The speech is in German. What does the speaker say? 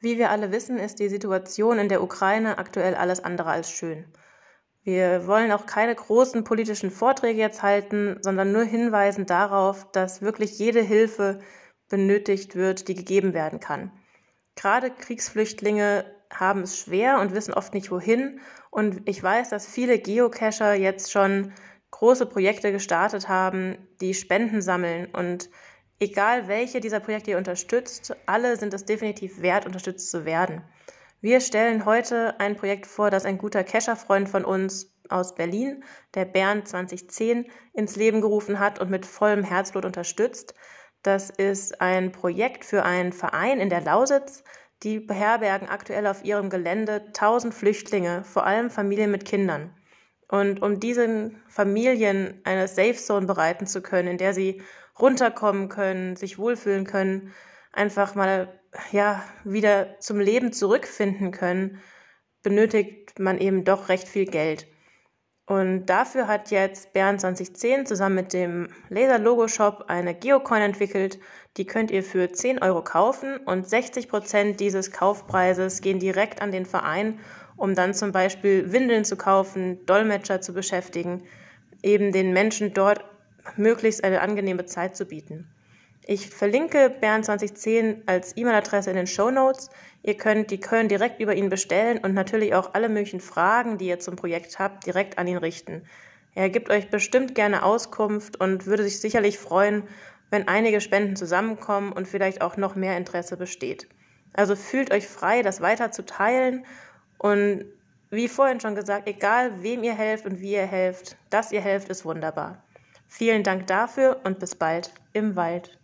Wie wir alle wissen, ist die Situation in der Ukraine aktuell alles andere als schön. Wir wollen auch keine großen politischen Vorträge jetzt halten, sondern nur hinweisen darauf, dass wirklich jede Hilfe benötigt wird, die gegeben werden kann. Gerade Kriegsflüchtlinge haben es schwer und wissen oft nicht wohin. Und ich weiß, dass viele Geocacher jetzt schon große Projekte gestartet haben, die Spenden sammeln. Und egal welche dieser Projekte ihr unterstützt, alle sind es definitiv wert, unterstützt zu werden. Wir stellen heute ein Projekt vor, das ein guter Cacher-Freund von uns aus Berlin, der Bernd 2010, ins Leben gerufen hat und mit vollem Herzblut unterstützt. Das ist ein Projekt für einen Verein in der Lausitz. Die beherbergen aktuell auf ihrem Gelände 1000 Flüchtlinge, vor allem Familien mit Kindern. Und um diesen Familien eine Safe Zone bereiten zu können, in der sie runterkommen können, sich wohlfühlen können, einfach mal ja wieder zum Leben zurückfinden können, benötigt man eben doch recht viel Geld. Und dafür hat jetzt Bern 2010 zusammen mit dem Laser Logo Shop eine Geocoin entwickelt. Die könnt ihr für 10 Euro kaufen und 60 Prozent dieses Kaufpreises gehen direkt an den Verein, um dann zum Beispiel Windeln zu kaufen, Dolmetscher zu beschäftigen, eben den Menschen dort möglichst eine angenehme Zeit zu bieten. Ich verlinke Bern 2010 als E-Mail-Adresse in den Show Notes. Ihr könnt die Köln direkt über ihn bestellen und natürlich auch alle möglichen Fragen, die ihr zum Projekt habt, direkt an ihn richten. Er gibt euch bestimmt gerne Auskunft und würde sich sicherlich freuen, wenn einige Spenden zusammenkommen und vielleicht auch noch mehr Interesse besteht. Also fühlt euch frei, das weiter zu teilen und wie vorhin schon gesagt, egal wem ihr helft und wie ihr helft, dass ihr helft, ist wunderbar. Vielen Dank dafür und bis bald im Wald.